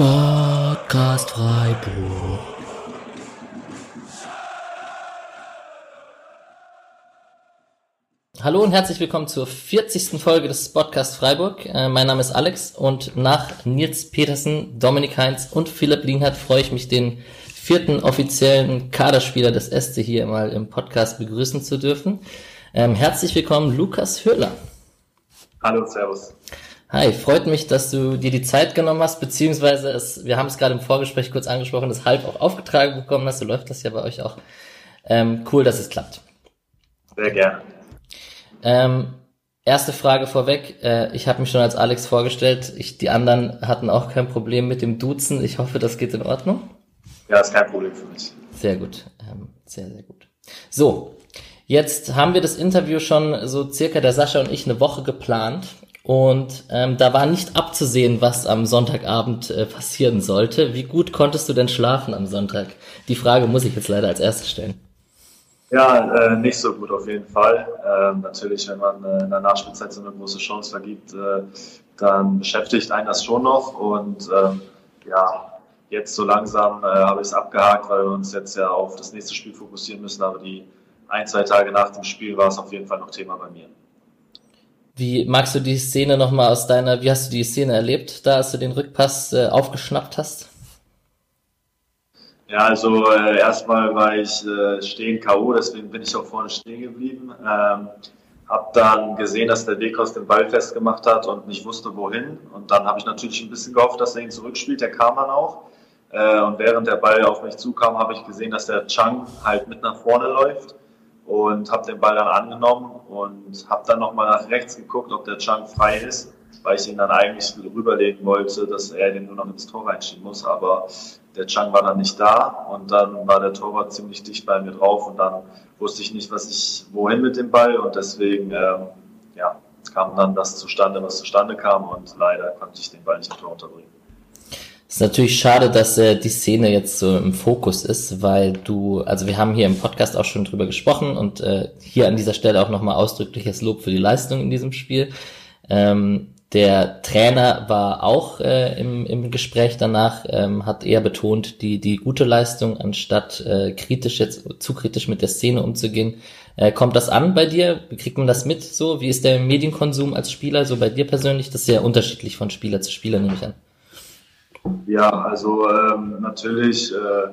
Sportcast Freiburg. Hallo und herzlich willkommen zur 40. Folge des Podcast Freiburg. Äh, mein Name ist Alex und nach Nils Petersen, Dominik Heinz und Philipp Lienhardt freue ich mich, den vierten offiziellen Kaderspieler des SC hier mal im Podcast begrüßen zu dürfen. Ähm, herzlich willkommen, Lukas Höhler. Hallo, Servus. Hi, freut mich, dass du dir die Zeit genommen hast, beziehungsweise es, wir haben es gerade im Vorgespräch kurz angesprochen, das halb auch aufgetragen bekommen hast. So läuft das ja bei euch auch. Ähm, cool, dass es klappt. Sehr gerne. Ähm, erste Frage vorweg. Äh, ich habe mich schon als Alex vorgestellt. Ich, die anderen hatten auch kein Problem mit dem Duzen. Ich hoffe, das geht in Ordnung. Ja, ist kein Problem für mich. Sehr gut. Ähm, sehr, sehr gut. So, jetzt haben wir das Interview schon so circa der Sascha und ich eine Woche geplant. Und ähm, da war nicht abzusehen, was am Sonntagabend äh, passieren sollte. Wie gut konntest du denn schlafen am Sonntag? Die Frage muss ich jetzt leider als erstes stellen. Ja, äh, nicht so gut auf jeden Fall. Ähm, natürlich, wenn man äh, in der Nachspielzeit so eine große Chance vergibt, äh, dann beschäftigt einen das schon noch. Und ähm, ja, jetzt so langsam äh, habe ich es abgehakt, weil wir uns jetzt ja auf das nächste Spiel fokussieren müssen. Aber die ein, zwei Tage nach dem Spiel war es auf jeden Fall noch Thema bei mir. Wie magst du die Szene nochmal aus deiner, wie hast du die Szene erlebt, da als du den Rückpass äh, aufgeschnappt hast? Ja, also äh, erstmal war ich äh, stehen K.O., deswegen bin ich auch vorne stehen geblieben. Ähm, hab dann gesehen, dass der Wekos den Ball festgemacht hat und nicht wusste, wohin. Und dann habe ich natürlich ein bisschen gehofft, dass er ihn zurückspielt. Der kam dann auch. Äh, und während der Ball auf mich zukam, habe ich gesehen, dass der Chang halt mit nach vorne läuft und habe den Ball dann angenommen und habe dann nochmal nach rechts geguckt, ob der Chang frei ist, weil ich ihn dann eigentlich rüberlegen wollte, dass er den nur noch ins Tor reinschieben muss. Aber der Chang war dann nicht da und dann war der Torwart ziemlich dicht bei mir drauf und dann wusste ich nicht, was ich wohin mit dem Ball und deswegen ähm, ja, kam dann das zustande, was zustande kam und leider konnte ich den Ball nicht im Tor unterbringen. Ist natürlich schade, dass äh, die Szene jetzt so im Fokus ist, weil du, also wir haben hier im Podcast auch schon drüber gesprochen und äh, hier an dieser Stelle auch nochmal ausdrückliches Lob für die Leistung in diesem Spiel. Ähm, der Trainer war auch äh, im, im Gespräch danach, ähm, hat eher betont, die, die gute Leistung, anstatt äh, kritisch jetzt, zu kritisch mit der Szene umzugehen. Äh, kommt das an bei dir? Kriegt man das mit so? Wie ist der Medienkonsum als Spieler so bei dir persönlich? Das ist sehr unterschiedlich von Spieler zu Spieler, nehme ich an. Ja, also ähm, natürlich äh,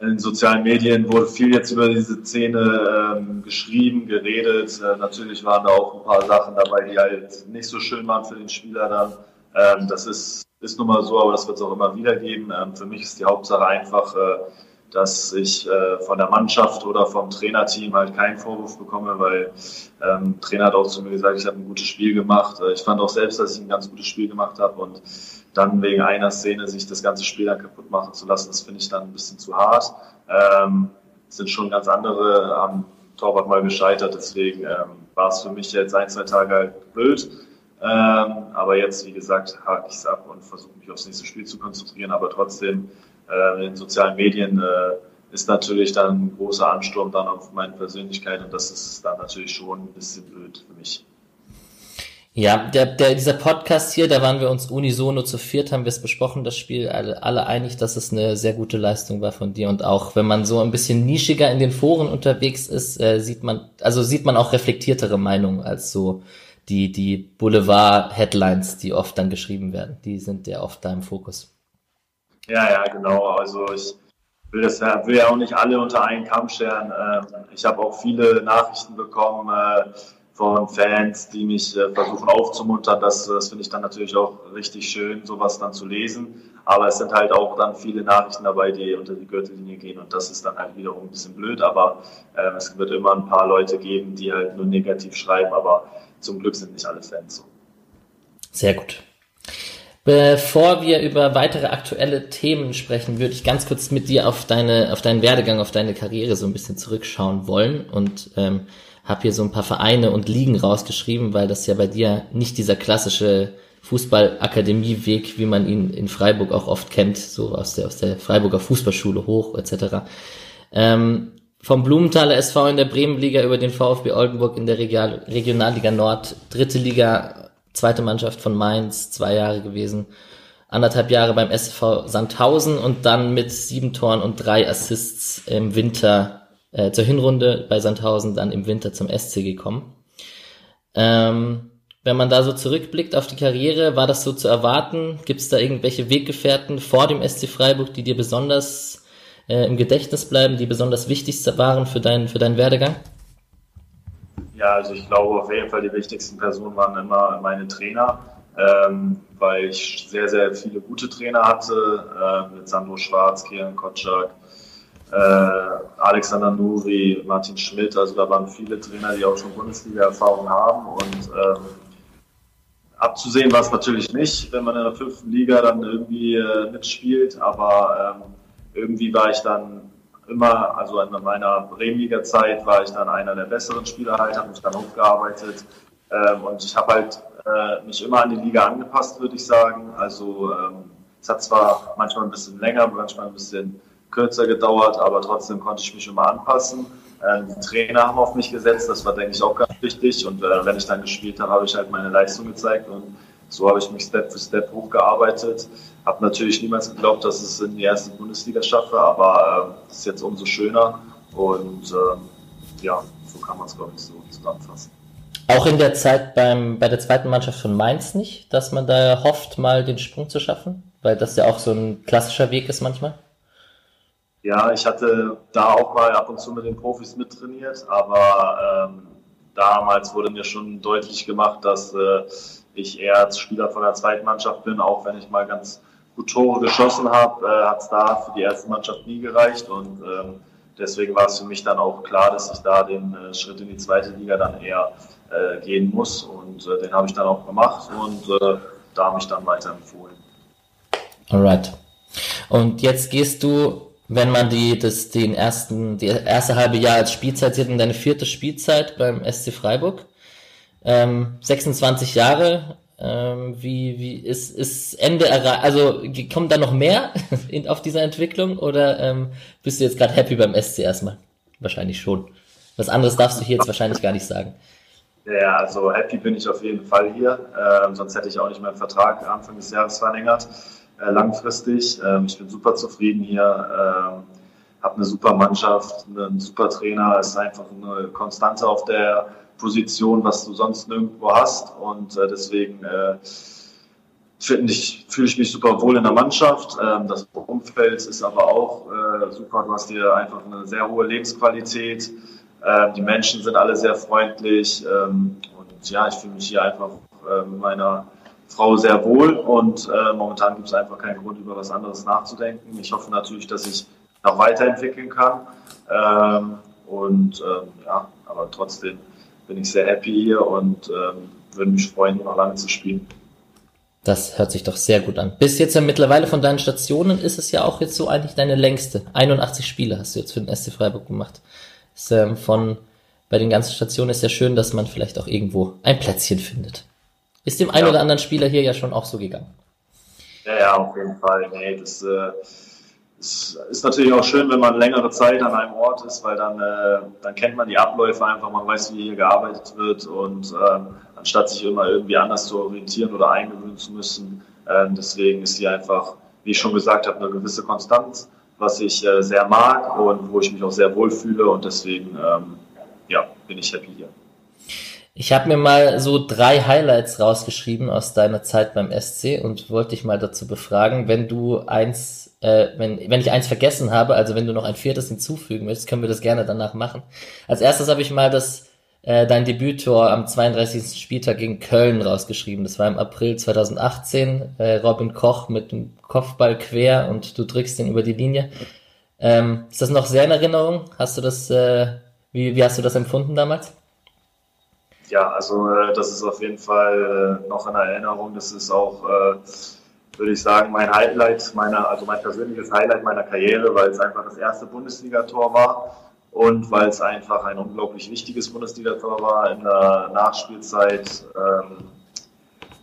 in sozialen Medien wurde viel jetzt über diese Szene ähm, geschrieben, geredet. Äh, natürlich waren da auch ein paar Sachen dabei, die halt nicht so schön waren für den Spieler dann. Ähm, das ist, ist nun mal so, aber das wird es auch immer wieder geben. Ähm, für mich ist die Hauptsache einfach, äh, dass ich äh, von der Mannschaft oder vom Trainerteam halt keinen Vorwurf bekomme, weil ähm, Trainer hat auch zu mir gesagt, ich habe ein gutes Spiel gemacht. Äh, ich fand auch selbst, dass ich ein ganz gutes Spiel gemacht habe und dann wegen einer Szene sich das ganze Spiel dann kaputt machen zu lassen, das finde ich dann ein bisschen zu hart. Ähm, sind schon ganz andere am Torwart mal gescheitert, deswegen ähm, war es für mich jetzt ein, zwei Tage halt blöd. Ähm, aber jetzt, wie gesagt, hake ich es ab und versuche mich aufs nächste Spiel zu konzentrieren, aber trotzdem äh, in den sozialen Medien äh, ist natürlich dann ein großer Ansturm dann auf meine Persönlichkeit und das ist dann natürlich schon ein bisschen blöd für mich. Ja, der, der, dieser Podcast hier, da waren wir uns unisono zu viert, haben wir es besprochen, das Spiel, alle, alle einig, dass es eine sehr gute Leistung war von dir. Und auch wenn man so ein bisschen nischiger in den Foren unterwegs ist, äh, sieht man, also sieht man auch reflektiertere Meinungen als so die, die Boulevard-Headlines, die oft dann geschrieben werden. Die sind ja oft da im Fokus. Ja, ja, genau. Also ich will das ja, will ja auch nicht alle unter einen Kamm scheren. Ähm, ich habe auch viele Nachrichten bekommen äh, von Fans, die mich äh, versuchen aufzumuntern. Das, das finde ich dann natürlich auch richtig schön, sowas dann zu lesen. Aber es sind halt auch dann viele Nachrichten dabei, die unter die Gürtellinie gehen und das ist dann halt wiederum ein bisschen blöd. Aber äh, es wird immer ein paar Leute geben, die halt nur negativ schreiben. Aber zum Glück sind nicht alle Fans so. Sehr gut. Bevor wir über weitere aktuelle Themen sprechen, würde ich ganz kurz mit dir auf deine, auf deinen Werdegang, auf deine Karriere so ein bisschen zurückschauen wollen und ähm, habe hier so ein paar Vereine und Ligen rausgeschrieben, weil das ja bei dir nicht dieser klassische Fußballakademieweg, wie man ihn in Freiburg auch oft kennt, so aus der, aus der Freiburger Fußballschule hoch etc. Ähm, vom Blumenthaler SV in der Bremenliga über den VfB Oldenburg in der Regionalliga Nord, dritte Liga zweite Mannschaft von Mainz, zwei Jahre gewesen. anderthalb Jahre beim SV Sandhausen und dann mit sieben Toren und drei Assists im Winter äh, zur Hinrunde bei Sandhausen, dann im Winter zum SC gekommen. Ähm, wenn man da so zurückblickt auf die Karriere, war das so zu erwarten? Gibt es da irgendwelche Weggefährten vor dem SC Freiburg, die dir besonders äh, im Gedächtnis bleiben, die besonders wichtig waren für, dein, für deinen Werdegang? Ja, also ich glaube auf jeden Fall die wichtigsten Personen waren immer meine Trainer, ähm, weil ich sehr, sehr viele gute Trainer hatte, äh, mit Sandro Schwarz, Kian Kotschak, Alexander Nuri, Martin Schmidt, also da waren viele Trainer, die auch schon Bundesliga-Erfahrung haben. Und ähm, abzusehen war es natürlich nicht, wenn man in der fünften Liga dann irgendwie äh, mitspielt, aber ähm, irgendwie war ich dann immer, also in meiner Bremenliga-Zeit war ich dann einer der besseren Spieler halt, habe mich dann hochgearbeitet. Ähm, und ich habe halt äh, mich immer an die Liga angepasst, würde ich sagen. Also ähm, es hat zwar manchmal ein bisschen länger, manchmal ein bisschen kürzer gedauert, aber trotzdem konnte ich mich immer anpassen. Ähm, die Trainer haben auf mich gesetzt, das war, denke ich, auch ganz wichtig. Und äh, wenn ich dann gespielt habe, habe ich halt meine Leistung gezeigt und so habe ich mich Step für Step hochgearbeitet. Habe natürlich niemals geglaubt, dass ich es in die erste Bundesliga schaffe, aber äh, ist jetzt umso schöner. Und äh, ja, so kann man es, glaube ich, so zusammenfassen. Auch in der Zeit beim, bei der zweiten Mannschaft von Mainz nicht, dass man da hofft, mal den Sprung zu schaffen? Weil das ja auch so ein klassischer Weg ist manchmal. Ja, ich hatte da auch mal ab und zu mit den Profis mittrainiert, aber ähm, damals wurde mir schon deutlich gemacht, dass äh, ich eher als Spieler von der zweiten Mannschaft bin, auch wenn ich mal ganz gut Tore geschossen habe, äh, hat es da für die erste Mannschaft nie gereicht und ähm, deswegen war es für mich dann auch klar, dass ich da den äh, Schritt in die zweite Liga dann eher äh, gehen muss und äh, den habe ich dann auch gemacht und äh, da mich dann weiter empfohlen. Alright. Und jetzt gehst du wenn man die, das, den ersten, die erste halbe Jahr als Spielzeit sieht und deine vierte Spielzeit beim SC Freiburg. Ähm, 26 Jahre, ähm, wie, wie ist, ist Ende erreicht, also kommt da noch mehr in, auf dieser Entwicklung oder ähm, bist du jetzt gerade happy beim SC erstmal? Wahrscheinlich schon. Was anderes darfst du hier jetzt wahrscheinlich gar nicht sagen. Ja, also happy bin ich auf jeden Fall hier. Ähm, sonst hätte ich auch nicht meinen Vertrag Anfang des Jahres verlängert äh, langfristig. Ähm, ich bin super zufrieden hier, ähm, habe eine super Mannschaft, einen super Trainer, ist einfach eine Konstante auf der Position, was du sonst nirgendwo hast und äh, deswegen äh, fühle ich mich super wohl in der Mannschaft. Ähm, das Umfeld ist aber auch äh, super. Du hast hier einfach eine sehr hohe Lebensqualität. Die Menschen sind alle sehr freundlich. Und ja, ich fühle mich hier einfach äh, mit meiner Frau sehr wohl und äh, momentan gibt es einfach keinen Grund, über was anderes nachzudenken. Ich hoffe natürlich, dass ich noch weiterentwickeln kann. Ähm, und ähm, ja, aber trotzdem bin ich sehr happy hier und ähm, würde mich freuen, noch lange zu spielen. Das hört sich doch sehr gut an. Bis jetzt ja mittlerweile von deinen Stationen ist es ja auch jetzt so eigentlich deine längste. 81 Spiele hast du jetzt für den SC Freiburg gemacht. Ist, ähm, von bei den ganzen Stationen ist ja schön, dass man vielleicht auch irgendwo ein Plätzchen findet. Ist dem einen ja. oder anderen Spieler hier ja schon auch so gegangen. Ja, ja, auf jeden Fall. Nee, das äh, ist, ist, natürlich auch schön, wenn man längere Zeit an einem Ort ist, weil dann, äh, dann kennt man die Abläufe einfach, man weiß, wie hier gearbeitet wird und äh, anstatt sich immer irgendwie anders zu orientieren oder eingewöhnen zu müssen. Ähm, deswegen ist hier einfach, wie ich schon gesagt habe, eine gewisse Konstanz, was ich äh, sehr mag und wo ich mich auch sehr wohl fühle und deswegen ähm, ja, bin ich happy hier. Ich habe mir mal so drei Highlights rausgeschrieben aus deiner Zeit beim SC und wollte dich mal dazu befragen, wenn du eins, äh, wenn, wenn ich eins vergessen habe, also wenn du noch ein viertes hinzufügen möchtest, können wir das gerne danach machen. Als erstes habe ich mal das äh, dein Debüttor am 32. Spieltag gegen Köln rausgeschrieben. Das war im April 2018. Äh, Robin Koch mit dem Kopfball quer und du drückst den über die Linie. Ähm, ist das noch sehr in Erinnerung? Hast du das, äh, wie, wie hast du das empfunden damals? Ja, also äh, das ist auf jeden Fall äh, noch in Erinnerung. Das ist auch, äh, würde ich sagen, mein Highlight meiner, also mein persönliches Highlight meiner Karriere, weil es einfach das erste Bundesligator war und weil es einfach ein unglaublich wichtiges Bundesligator war in der Nachspielzeit. Ähm,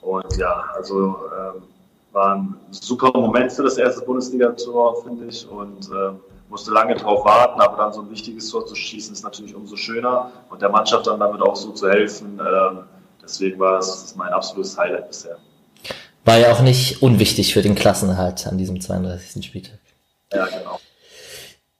und ja, also ähm, war ein super Moment für das erste Bundesligator, finde ich. Und ähm, musste lange drauf warten, aber dann so ein wichtiges Tor zu schießen ist natürlich umso schöner und der Mannschaft dann damit auch so zu helfen. Ähm, deswegen war es mein absolutes Highlight bisher. War ja auch nicht unwichtig für den Klassenerhalt an diesem 32. Spieltag. Ja, genau.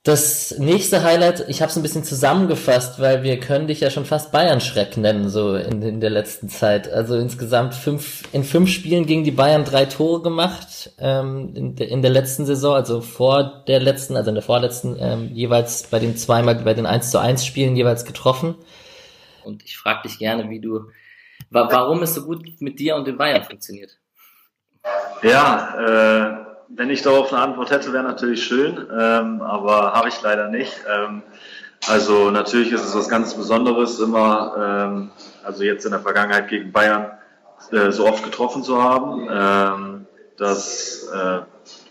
Das nächste Highlight, ich habe es ein bisschen zusammengefasst, weil wir können dich ja schon fast Bayern-Schreck nennen, so in, in, der letzten Zeit. Also insgesamt fünf, in fünf Spielen gegen die Bayern drei Tore gemacht, ähm, in, de, in der letzten Saison, also vor der letzten, also in der vorletzten, ähm, jeweils bei den zweimal, bei den 1 zu 1 Spielen jeweils getroffen. Und ich frage dich gerne, wie du, wa warum es so gut mit dir und den Bayern funktioniert. Ja, äh, wenn ich darauf eine Antwort hätte, wäre natürlich schön, ähm, aber habe ich leider nicht. Ähm, also natürlich ist es was ganz Besonderes, immer, ähm, also jetzt in der Vergangenheit gegen Bayern äh, so oft getroffen zu haben. Ähm, das äh,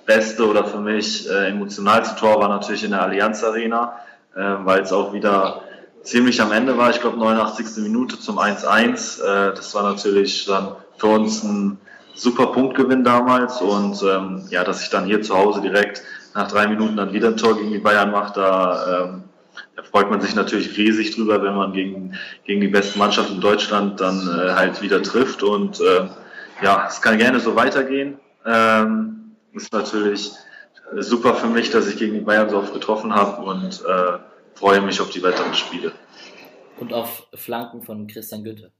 beste oder für mich äh, emotionalste Tor war natürlich in der Allianz Arena, äh, weil es auch wieder ziemlich am Ende war. Ich glaube 89. Minute zum 1-1. Äh, das war natürlich dann für uns ein super Punktgewinn damals und ähm, ja, dass ich dann hier zu Hause direkt nach drei Minuten dann wieder ein Tor gegen die Bayern mache, da, ähm, da freut man sich natürlich riesig drüber, wenn man gegen, gegen die beste Mannschaft in Deutschland dann äh, halt wieder trifft und äh, ja, es kann gerne so weitergehen. Ähm, ist natürlich super für mich, dass ich gegen die Bayern so oft getroffen habe und äh, freue mich auf die weiteren Spiele. Und auf Flanken von Christian Günther.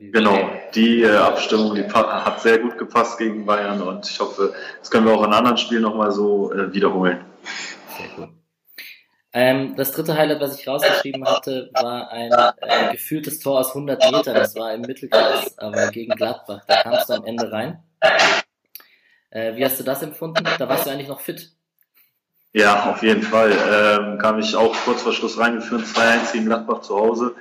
Genau, die äh, Abstimmung, die hat sehr gut gepasst gegen Bayern und ich hoffe, das können wir auch in anderen Spielen nochmal so äh, wiederholen. Sehr cool. Ähm, das dritte Highlight, was ich rausgeschrieben hatte, war ein äh, gefühltes Tor aus 100 Metern. Das war im Mittelkreis, aber gegen Gladbach. Da kamst du am Ende rein. Äh, wie hast du das empfunden? Da warst du eigentlich noch fit. Ja, auf jeden Fall. Ähm, kam ich auch kurz vor Schluss reingeführt, 2-1 gegen Gladbach zu Hause.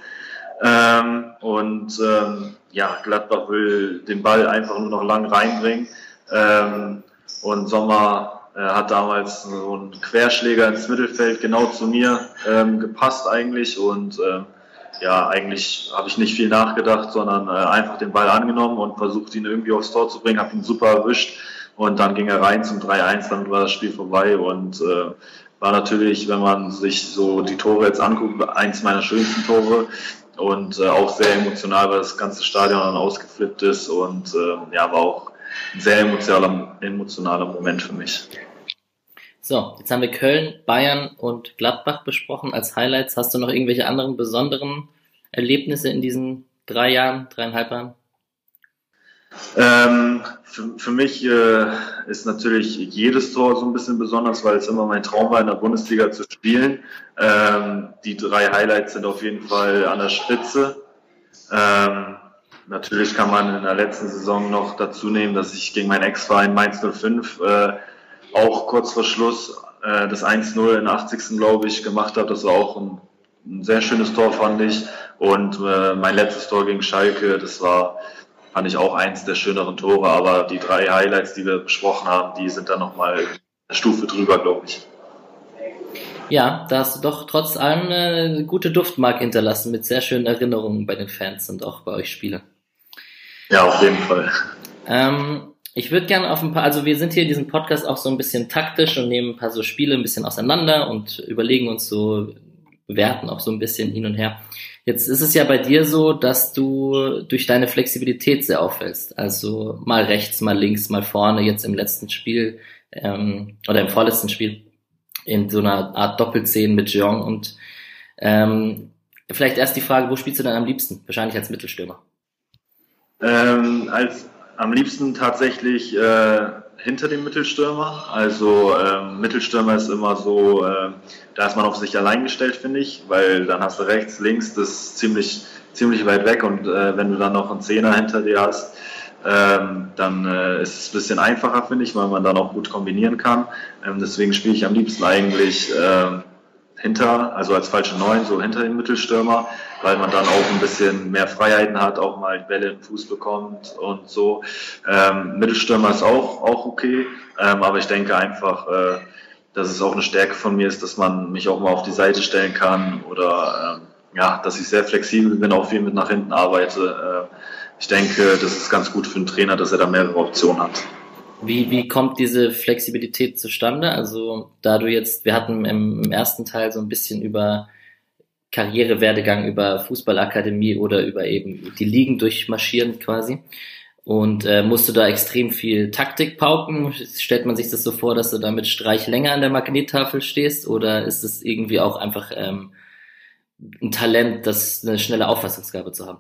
Ähm, und ähm, ja, Gladbach will den Ball einfach nur noch lang reinbringen. Ähm, und Sommer äh, hat damals so einen Querschläger ins Mittelfeld genau zu mir ähm, gepasst eigentlich. Und ähm, ja, eigentlich habe ich nicht viel nachgedacht, sondern äh, einfach den Ball angenommen und versucht ihn irgendwie aufs Tor zu bringen, habe ihn super erwischt. Und dann ging er rein zum 3-1, dann war das Spiel vorbei und äh, war natürlich, wenn man sich so die Tore jetzt anguckt, eins meiner schönsten Tore und äh, auch sehr emotional, weil das ganze Stadion dann ausgeflippt ist und äh, ja, war auch ein sehr emotionaler, emotionaler Moment für mich. So, jetzt haben wir Köln, Bayern und Gladbach besprochen als Highlights. Hast du noch irgendwelche anderen besonderen Erlebnisse in diesen drei Jahren, dreieinhalb Jahren? Ähm, für, für, mich äh, ist natürlich jedes Tor so ein bisschen besonders, weil es immer mein Traum war, in der Bundesliga zu spielen. Ähm, die drei Highlights sind auf jeden Fall an der Spitze. Ähm, natürlich kann man in der letzten Saison noch dazu nehmen, dass ich gegen meinen Ex-Verein Mainz 05 äh, auch kurz vor Schluss äh, das 1-0 in der 80. glaube ich gemacht habe. Das war auch ein, ein sehr schönes Tor, fand ich. Und äh, mein letztes Tor gegen Schalke, das war fand ich auch eins der schöneren Tore, aber die drei Highlights, die wir besprochen haben, die sind dann nochmal eine Stufe drüber, glaube ich. Ja, da hast du doch trotz allem eine gute Duftmarke hinterlassen mit sehr schönen Erinnerungen bei den Fans und auch bei euch Spielern. Ja, auf jeden Fall. Ähm, ich würde gerne auf ein paar, also wir sind hier in diesem Podcast auch so ein bisschen taktisch und nehmen ein paar so Spiele ein bisschen auseinander und überlegen uns so, bewerten auch so ein bisschen hin und her. Jetzt ist es ja bei dir so, dass du durch deine Flexibilität sehr auffällst. Also mal rechts, mal links, mal vorne. Jetzt im letzten Spiel ähm, oder im vorletzten Spiel in so einer Art Doppelzehn mit Jean. Und ähm, vielleicht erst die Frage, wo spielst du denn am liebsten? Wahrscheinlich als Mittelstürmer. Ähm, als am liebsten tatsächlich äh, hinter dem Mittelstürmer. Also ähm, Mittelstürmer ist immer so, äh, da ist man auf sich allein gestellt, finde ich, weil dann hast du rechts, links, das ist ziemlich, ziemlich weit weg und äh, wenn du dann noch einen Zehner hinter dir hast, ähm, dann äh, ist es ein bisschen einfacher, finde ich, weil man dann auch gut kombinieren kann. Ähm, deswegen spiele ich am liebsten eigentlich ähm, hinter, also als falsche Neun, so hinter den Mittelstürmer, weil man dann auch ein bisschen mehr Freiheiten hat, auch mal Bälle in den Fuß bekommt und so. Ähm, Mittelstürmer ist auch, auch okay, ähm, aber ich denke einfach, äh, dass es auch eine Stärke von mir ist, dass man mich auch mal auf die Seite stellen kann oder ähm, ja, dass ich sehr flexibel bin, auch viel mit nach hinten arbeite. Äh, ich denke, das ist ganz gut für einen Trainer, dass er da mehrere Optionen hat. Wie, wie kommt diese Flexibilität zustande? Also, da du jetzt, wir hatten im, ersten Teil so ein bisschen über Karrierewerdegang, über Fußballakademie oder über eben die Ligen durchmarschieren quasi. Und äh, musst du da extrem viel Taktik pauken? Stellt man sich das so vor, dass du da mit Streich länger an der Magnettafel stehst? Oder ist es irgendwie auch einfach ähm, ein Talent, das eine schnelle Auffassungsgabe zu haben?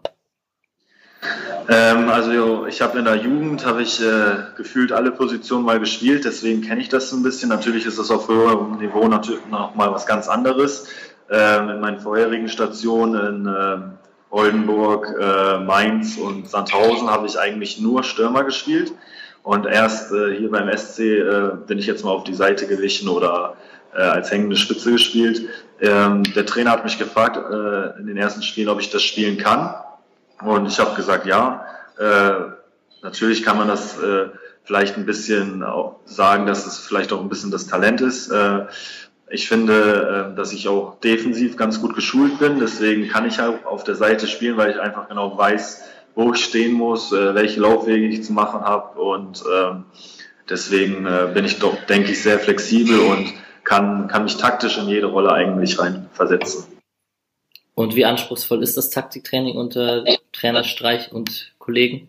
Ähm, also ich habe in der Jugend habe ich äh, gefühlt alle Positionen mal gespielt, deswegen kenne ich das so ein bisschen. Natürlich ist das auf höherem Niveau natürlich noch mal was ganz anderes. Ähm, in meinen vorherigen Stationen in äh, Oldenburg, äh, Mainz und Sandhausen habe ich eigentlich nur Stürmer gespielt. Und erst äh, hier beim SC äh, bin ich jetzt mal auf die Seite gewichen oder äh, als hängende Spitze gespielt. Ähm, der Trainer hat mich gefragt in den ersten Spielen, ob ich das spielen kann. Und ich habe gesagt, ja. Äh, natürlich kann man das äh, vielleicht ein bisschen auch sagen, dass es vielleicht auch ein bisschen das Talent ist. Äh, ich finde, äh, dass ich auch defensiv ganz gut geschult bin. Deswegen kann ich auch auf der Seite spielen, weil ich einfach genau weiß, wo ich stehen muss, äh, welche Laufwege ich zu machen habe. Und ähm, deswegen äh, bin ich doch, denke ich, sehr flexibel und kann, kann mich taktisch in jede Rolle eigentlich reinversetzen. Und wie anspruchsvoll ist das Taktiktraining unter Trainer Streich und Kollegen?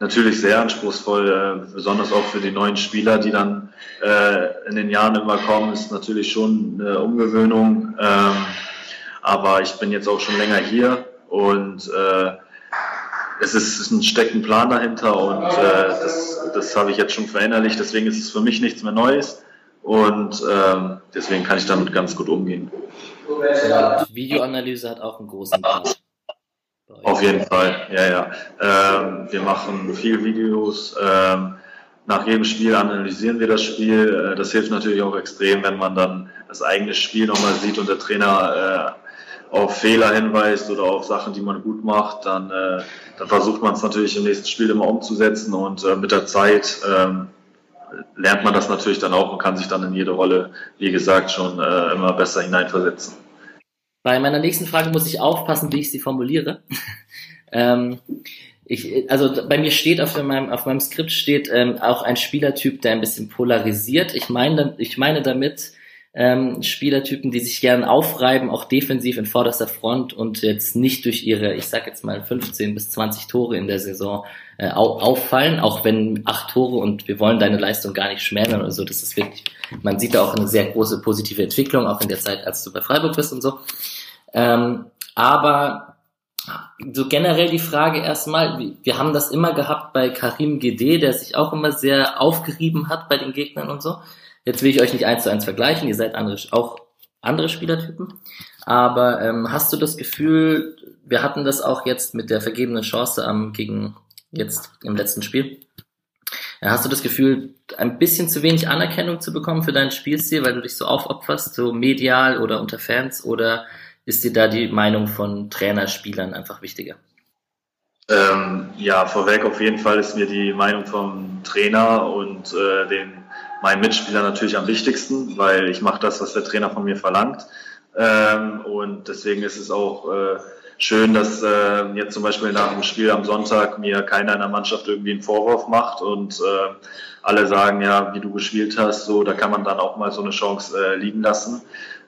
natürlich sehr anspruchsvoll, äh, besonders auch für die neuen Spieler, die dann äh, in den Jahren immer kommen, ist natürlich schon eine Umgewöhnung. Ähm, aber ich bin jetzt auch schon länger hier und äh, es ist ein stecken Plan dahinter und das, das habe ich jetzt schon verinnerlicht. Deswegen ist es für mich nichts mehr Neues und ähm, deswegen kann ich damit ganz gut umgehen. Videoanalyse hat auch einen großen Part. Auf jeden Fall, ja, ja. Ähm, wir machen viel Videos. Ähm, nach jedem Spiel analysieren wir das Spiel. Äh, das hilft natürlich auch extrem, wenn man dann das eigene Spiel nochmal sieht und der Trainer äh, auf Fehler hinweist oder auf Sachen, die man gut macht. Dann, äh, dann versucht man es natürlich im nächsten Spiel immer umzusetzen und äh, mit der Zeit ähm, lernt man das natürlich dann auch und kann sich dann in jede Rolle, wie gesagt, schon äh, immer besser hineinversetzen. Bei meiner nächsten Frage muss ich aufpassen, wie ich sie formuliere. ähm, ich, also bei mir steht auf meinem, auf meinem Skript steht ähm, auch ein Spielertyp, der ein bisschen polarisiert. Ich meine, ich meine damit, ähm, Spielertypen, die sich gern aufreiben, auch defensiv in vorderster Front und jetzt nicht durch ihre, ich sag jetzt mal 15 bis 20 Tore in der Saison äh, auffallen, auch wenn acht Tore und wir wollen deine Leistung gar nicht schmälern oder so, das ist wirklich, man sieht da auch eine sehr große positive Entwicklung, auch in der Zeit, als du bei Freiburg bist und so. Ähm, aber so generell die Frage erstmal, wir haben das immer gehabt bei Karim Gede, der sich auch immer sehr aufgerieben hat bei den Gegnern und so. Jetzt will ich euch nicht eins zu eins vergleichen, ihr seid andere, auch andere Spielertypen. Aber ähm, hast du das Gefühl, wir hatten das auch jetzt mit der vergebenen Chance am gegen jetzt im letzten Spiel. Hast du das Gefühl, ein bisschen zu wenig Anerkennung zu bekommen für deinen Spielstil, weil du dich so aufopferst, so medial oder unter Fans, oder ist dir da die Meinung von Trainer, Spielern einfach wichtiger? Ähm, ja, vorweg auf jeden Fall ist mir die Meinung vom Trainer und äh, den meinen Mitspielern natürlich am wichtigsten, weil ich mache das, was der Trainer von mir verlangt. Ähm, und deswegen ist es auch äh, schön, dass äh, jetzt zum Beispiel nach dem Spiel am Sonntag mir keiner in der Mannschaft irgendwie einen Vorwurf macht und äh, alle sagen, ja, wie du gespielt hast, so, da kann man dann auch mal so eine Chance äh, liegen lassen.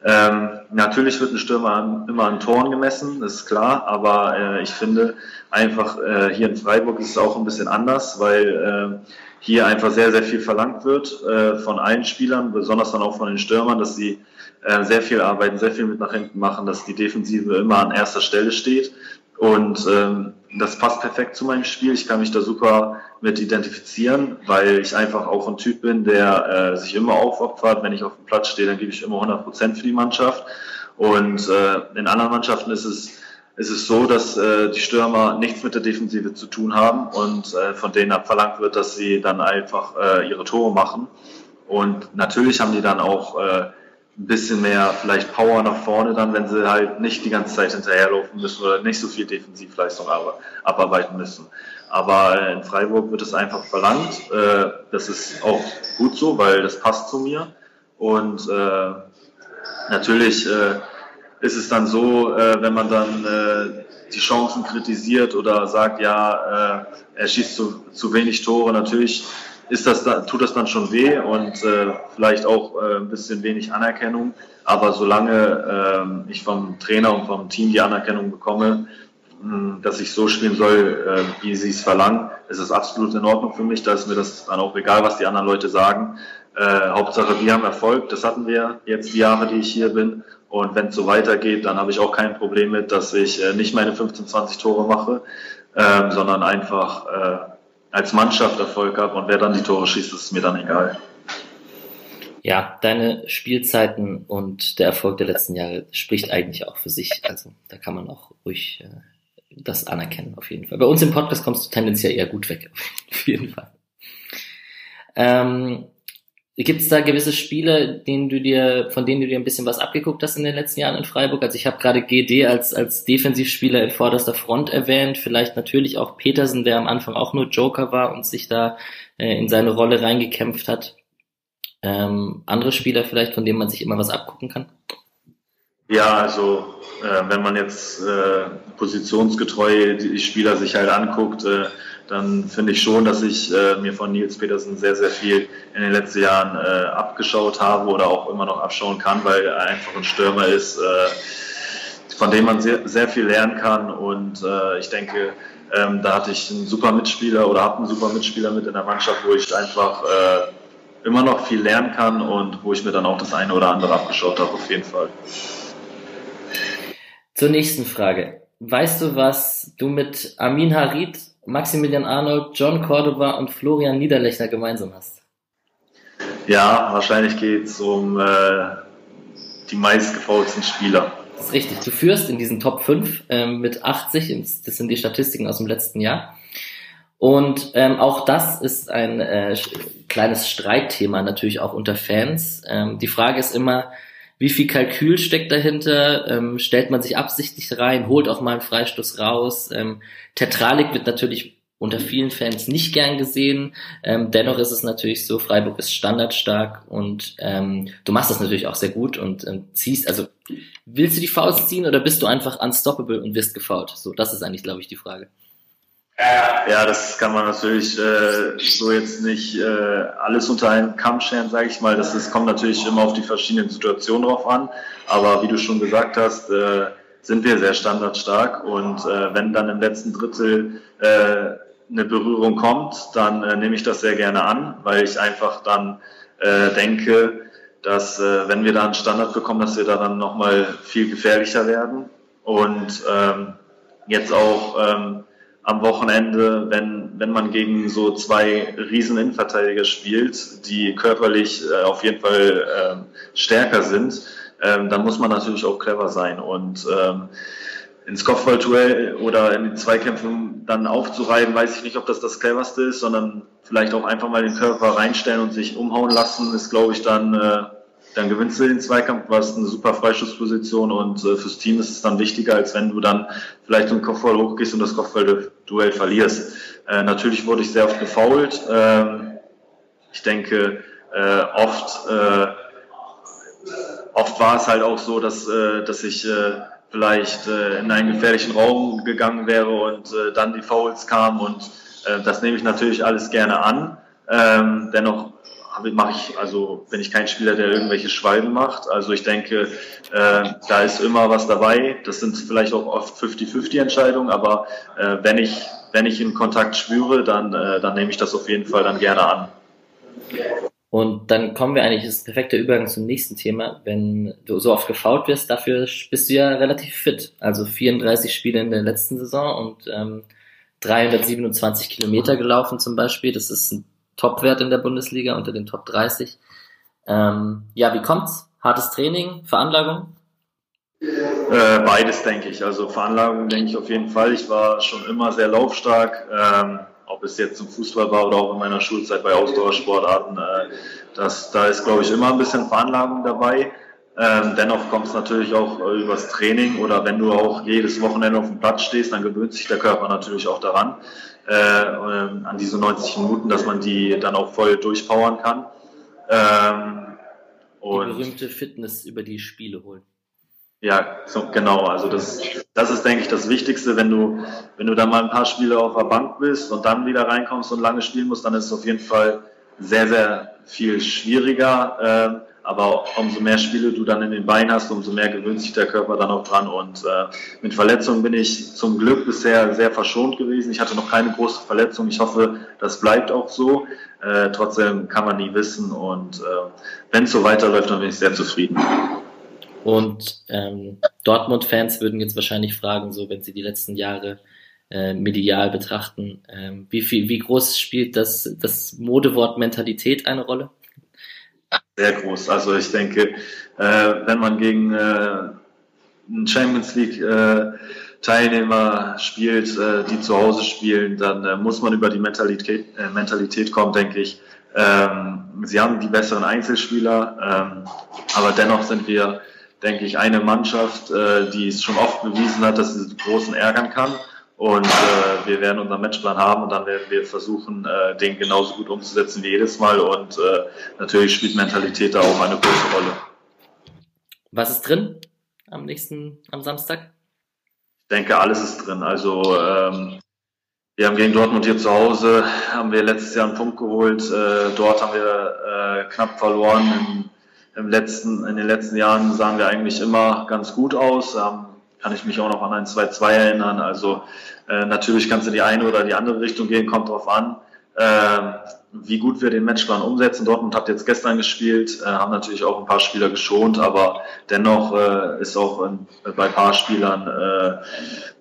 Ähm, natürlich wird ein Stürmer immer an Toren gemessen, ist klar, aber äh, ich finde einfach äh, hier in Freiburg ist es auch ein bisschen anders, weil äh, hier einfach sehr, sehr viel verlangt wird äh, von allen Spielern, besonders dann auch von den Stürmern, dass sie äh, sehr viel arbeiten, sehr viel mit nach hinten machen, dass die Defensive immer an erster Stelle steht. Und ähm, das passt perfekt zu meinem Spiel. Ich kann mich da super mit identifizieren, weil ich einfach auch ein Typ bin, der äh, sich immer aufopfert. Wenn ich auf dem Platz stehe, dann gebe ich immer 100 Prozent für die Mannschaft. Und äh, in anderen Mannschaften ist es, ist es so, dass äh, die Stürmer nichts mit der Defensive zu tun haben und äh, von denen verlangt wird, dass sie dann einfach äh, ihre Tore machen. Und natürlich haben die dann auch äh, ein bisschen mehr vielleicht Power nach vorne dann, wenn sie halt nicht die ganze Zeit hinterherlaufen müssen oder nicht so viel Defensivleistung abarbeiten müssen. Aber äh, in Freiburg wird es einfach verlangt. Äh, das ist auch gut so, weil das passt zu mir. Und äh, natürlich ist es dann so, wenn man dann die Chancen kritisiert oder sagt, ja, er schießt zu, zu wenig Tore, natürlich ist das da, tut das dann schon weh und äh, vielleicht auch äh, ein bisschen wenig Anerkennung. Aber solange äh, ich vom Trainer und vom Team die Anerkennung bekomme, mh, dass ich so spielen soll, äh, wie sie es verlangen, ist es absolut in Ordnung für mich. Da ist mir das dann auch egal, was die anderen Leute sagen. Äh, Hauptsache, wir haben Erfolg. Das hatten wir jetzt die Jahre, die ich hier bin. Und wenn es so weitergeht, dann habe ich auch kein Problem mit, dass ich äh, nicht meine 15, 20 Tore mache, ähm, sondern einfach äh, als Mannschaft Erfolg habe. Und wer dann die Tore schießt, ist mir dann egal. Ja, deine Spielzeiten und der Erfolg der letzten Jahre spricht eigentlich auch für sich. Also da kann man auch ruhig äh, das anerkennen, auf jeden Fall. Bei uns im Podcast kommst du tendenziell eher gut weg, auf jeden Fall. Ähm, Gibt es da gewisse Spiele, denen du dir, von denen du dir ein bisschen was abgeguckt hast in den letzten Jahren in Freiburg? Also ich habe gerade GD als, als Defensivspieler in vorderster Front erwähnt, vielleicht natürlich auch Petersen, der am Anfang auch nur Joker war und sich da äh, in seine Rolle reingekämpft hat. Ähm, andere Spieler vielleicht, von denen man sich immer was abgucken kann? Ja, also äh, wenn man jetzt äh, positionsgetreu die Spieler sich halt anguckt, äh, dann finde ich schon, dass ich äh, mir von Nils Petersen sehr, sehr viel in den letzten Jahren äh, abgeschaut habe oder auch immer noch abschauen kann, weil er einfach ein Stürmer ist, äh, von dem man sehr, sehr viel lernen kann. Und äh, ich denke, ähm, da hatte ich einen super Mitspieler oder habe einen super Mitspieler mit in der Mannschaft, wo ich einfach äh, immer noch viel lernen kann und wo ich mir dann auch das eine oder andere abgeschaut habe, auf jeden Fall. Zur nächsten Frage. Weißt du, was du mit Amin Harid Maximilian Arnold, John Cordova und Florian Niederlechner gemeinsam hast? Ja, wahrscheinlich geht es um äh, die meistgefaulten Spieler. Das ist richtig. Du führst in diesen Top 5 ähm, mit 80, das sind die Statistiken aus dem letzten Jahr. Und ähm, auch das ist ein äh, kleines Streitthema natürlich auch unter Fans. Ähm, die Frage ist immer, wie viel Kalkül steckt dahinter? Ähm, stellt man sich absichtlich rein, holt auch mal einen Freistoß raus? Ähm, Tetralik wird natürlich unter vielen Fans nicht gern gesehen. Ähm, dennoch ist es natürlich so, Freiburg ist standardstark und ähm, du machst das natürlich auch sehr gut und ähm, ziehst, also willst du die Faust ziehen oder bist du einfach unstoppable und wirst gefault? So, das ist eigentlich, glaube ich, die Frage. Ja, das kann man natürlich äh, so jetzt nicht äh, alles unter einen Kamm scheren, sage ich mal. Das, das kommt natürlich immer auf die verschiedenen Situationen drauf an. Aber wie du schon gesagt hast, äh, sind wir sehr standardstark. Und äh, wenn dann im letzten Drittel äh, eine Berührung kommt, dann äh, nehme ich das sehr gerne an, weil ich einfach dann denke, dass wenn wir da einen Standard bekommen, dass wir da dann nochmal viel gefährlicher werden. Und ähm, jetzt auch ähm, am Wochenende, wenn, wenn man gegen so zwei riesen Innenverteidiger spielt, die körperlich äh, auf jeden Fall ähm, stärker sind, ähm, dann muss man natürlich auch clever sein und ähm, ins Kopfballduell oder in den Zweikämpfen dann aufzureiben, weiß ich nicht, ob das das cleverste ist, sondern vielleicht auch einfach mal den Körper reinstellen und sich umhauen lassen, ist, glaube ich, dann äh, dann gewinnst du den Zweikampf, du eine super Freischussposition und äh, fürs Team ist es dann wichtiger, als wenn du dann vielleicht im Kopfball hochgehst und das Kopfballduell verlierst. Äh, natürlich wurde ich sehr oft gefoult. Ähm, ich denke, äh, oft, äh, oft war es halt auch so, dass, äh, dass ich äh, vielleicht in einen gefährlichen Raum gegangen wäre und dann die Fouls kamen und das nehme ich natürlich alles gerne an. Ähm, dennoch mache ich, also bin ich kein Spieler, der irgendwelche Schwalben macht. Also ich denke, äh, da ist immer was dabei. Das sind vielleicht auch oft 50-50 Entscheidungen, aber äh, wenn ich wenn ich einen Kontakt spüre, dann äh, dann nehme ich das auf jeden Fall dann gerne an. Und dann kommen wir eigentlich, das ist ein perfekter Übergang zum nächsten Thema. Wenn du so oft gefault wirst, dafür bist du ja relativ fit. Also 34 Spiele in der letzten Saison und ähm, 327 Kilometer gelaufen zum Beispiel. Das ist ein Topwert in der Bundesliga unter den Top 30. Ähm, ja, wie kommt's? Hartes Training, Veranlagung? Äh, beides denke ich. Also Veranlagung denke ich auf jeden Fall. Ich war schon immer sehr laufstark, ähm, ob es jetzt zum Fußball war oder auch in meiner Schulzeit bei Ausdauersportarten. Äh, das, da ist, glaube ich, immer ein bisschen Veranlagung dabei. Ähm, dennoch kommt es natürlich auch äh, übers Training oder wenn du auch jedes Wochenende auf dem Platz stehst, dann gewöhnt sich der Körper natürlich auch daran äh, an diese 90 Minuten, dass man die dann auch voll durchpowern kann. Ähm, und die berühmte Fitness über die Spiele holen. Ja, so, genau. Also das, das ist, denke ich, das Wichtigste. Wenn du, wenn du dann mal ein paar Spiele auf der Bank bist und dann wieder reinkommst und lange spielen musst, dann ist es auf jeden Fall sehr, sehr viel schwieriger. Ähm, Aber umso mehr Spiele du dann in den Beinen hast, umso mehr gewöhnt sich der Körper dann auch dran. Und äh, mit Verletzungen bin ich zum Glück bisher sehr verschont gewesen. Ich hatte noch keine große Verletzung. Ich hoffe, das bleibt auch so. Äh, trotzdem kann man nie wissen. Und äh, wenn es so weiterläuft, dann bin ich sehr zufrieden. Und ähm, Dortmund-Fans würden jetzt wahrscheinlich fragen, so wenn sie die letzten Jahre äh, medial betrachten, ähm, wie viel, wie groß spielt das, das Modewort Mentalität eine Rolle? Sehr groß. Also ich denke, äh, wenn man gegen äh, einen Champions League äh, Teilnehmer spielt, die zu Hause spielen, dann muss man über die Mentalität, Mentalität kommen, denke ich. Ähm, sie haben die besseren Einzelspieler, ähm, aber dennoch sind wir denke ich, eine Mannschaft, die es schon oft bewiesen hat, dass sie die Großen ärgern kann. Und äh, wir werden unseren Matchplan haben und dann werden wir versuchen, äh, den genauso gut umzusetzen wie jedes Mal. Und äh, natürlich spielt Mentalität da auch eine große Rolle. Was ist drin am nächsten, am Samstag? Ich denke, alles ist drin. Also ähm, wir haben gegen Dortmund hier zu Hause, haben wir letztes Jahr einen Punkt geholt. Äh, dort haben wir äh, knapp verloren. Im, im letzten, in den letzten Jahren sahen wir eigentlich immer ganz gut aus. Ähm, kann ich mich auch noch an ein 2-2 erinnern. Also äh, natürlich kannst du die eine oder die andere Richtung gehen, kommt drauf an, äh, wie gut wir den Matchplan umsetzen. Dortmund hat jetzt gestern gespielt, äh, haben natürlich auch ein paar Spieler geschont, aber dennoch äh, ist auch in, bei ein paar Spielern äh,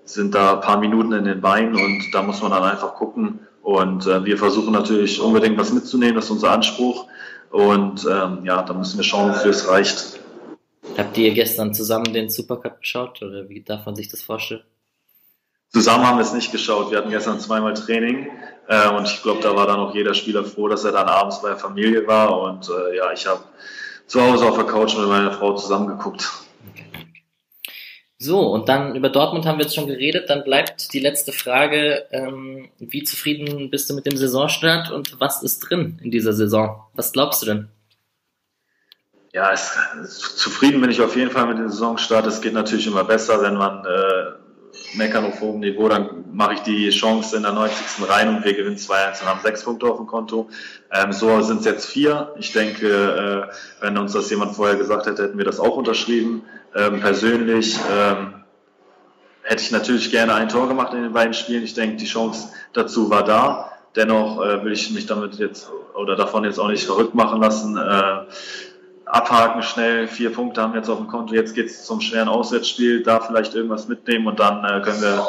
sind da ein paar Minuten in den Beinen und da muss man dann einfach gucken. Und wir versuchen natürlich unbedingt was mitzunehmen, das ist unser Anspruch. Und ähm, ja, da müssen wir schauen, wofür es reicht. Habt ihr gestern zusammen den Supercup geschaut oder wie darf man sich das vorstellen? Zusammen haben wir es nicht geschaut. Wir hatten gestern zweimal Training äh, und ich glaube, da war dann auch jeder Spieler froh, dass er dann abends bei der Familie war. Und äh, ja, ich habe zu Hause auf der Couch mit meiner Frau zusammengeguckt. So, und dann über Dortmund haben wir jetzt schon geredet. Dann bleibt die letzte Frage, ähm, wie zufrieden bist du mit dem Saisonstart und was ist drin in dieser Saison? Was glaubst du denn? Ja, es, zufrieden bin ich auf jeden Fall mit dem Saisonstart. Es geht natürlich immer besser, wenn man äh, meckern auf hohem Niveau, dann mache ich die Chance in der 90. rein und wir gewinnen 2-1 und haben sechs Punkte auf dem Konto. Ähm, so sind es jetzt vier. Ich denke, äh, wenn uns das jemand vorher gesagt hätte, hätten wir das auch unterschrieben. Ähm, persönlich ähm, hätte ich natürlich gerne ein Tor gemacht in den beiden Spielen. Ich denke, die Chance dazu war da. Dennoch äh, will ich mich damit jetzt oder davon jetzt auch nicht verrückt machen lassen. Äh, abhaken schnell, vier Punkte haben wir jetzt auf dem Konto. Jetzt geht es zum schweren Auswärtsspiel, da vielleicht irgendwas mitnehmen und dann äh, können wir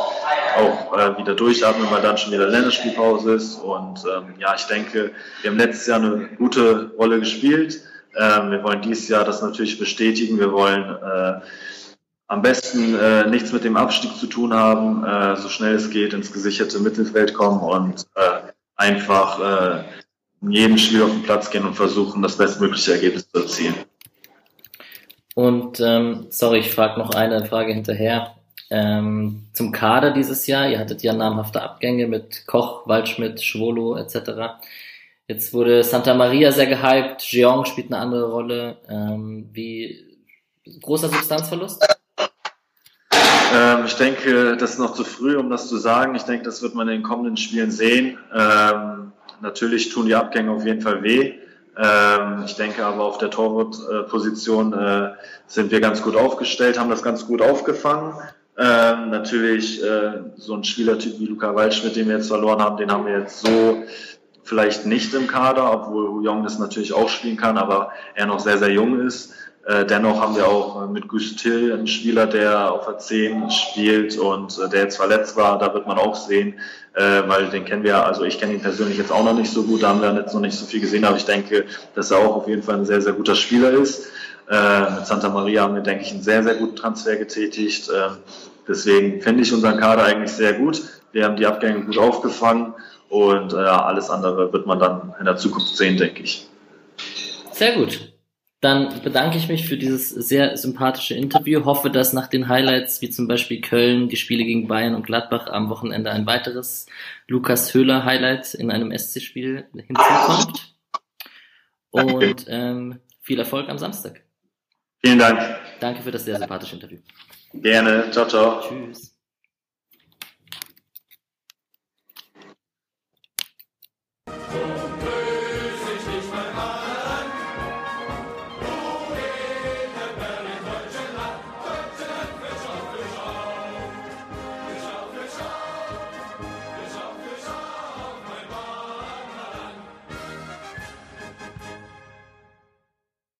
auch äh, wieder durchatmen, weil dann schon wieder Länderspielpause ist. Und ähm, ja, ich denke, wir haben letztes Jahr eine gute Rolle gespielt. Ähm, wir wollen dieses Jahr das natürlich bestätigen. Wir wollen äh, am besten äh, nichts mit dem Abstieg zu tun haben, äh, so schnell es geht ins gesicherte Mittelfeld kommen und äh, einfach äh, in jedem Spiel auf den Platz gehen und versuchen, das bestmögliche Ergebnis zu erzielen. Und ähm, sorry, ich frage noch eine Frage hinterher. Ähm, zum Kader dieses Jahr, ihr hattet ja namhafte Abgänge mit Koch, Waldschmidt, Schwolo etc. Jetzt wurde Santa Maria sehr gehypt, Jeong spielt eine andere Rolle. Ähm, wie großer Substanzverlust? Ähm, ich denke, das ist noch zu früh, um das zu sagen. Ich denke, das wird man in den kommenden Spielen sehen. Ähm, natürlich tun die Abgänge auf jeden Fall weh. Ähm, ich denke aber auf der Torwartposition äh, sind wir ganz gut aufgestellt, haben das ganz gut aufgefangen. Ähm, natürlich äh, so ein Spielertyp wie Luca Waldschmidt, den wir jetzt verloren haben, den haben wir jetzt so vielleicht nicht im Kader, obwohl Jong das natürlich auch spielen kann, aber er noch sehr, sehr jung ist. Äh, dennoch haben wir auch äh, mit Gustil einen Spieler, der auf der 10 spielt und äh, der jetzt verletzt war. Da wird man auch sehen, weil den kennen wir, also ich kenne ihn persönlich jetzt auch noch nicht so gut, da haben wir jetzt noch nicht so viel gesehen, aber ich denke, dass er auch auf jeden Fall ein sehr, sehr guter Spieler ist. Mit Santa Maria haben wir, denke ich, einen sehr, sehr guten Transfer getätigt. Deswegen finde ich unseren Kader eigentlich sehr gut. Wir haben die Abgänge gut aufgefangen und alles andere wird man dann in der Zukunft sehen, denke ich. Sehr gut. Dann bedanke ich mich für dieses sehr sympathische Interview. Hoffe, dass nach den Highlights wie zum Beispiel Köln, die Spiele gegen Bayern und Gladbach am Wochenende ein weiteres Lukas Höhler Highlight in einem SC-Spiel hinzukommt. Und ähm, viel Erfolg am Samstag. Vielen Dank. Danke für das sehr sympathische Interview. Gerne. Ciao, ciao. Tschüss.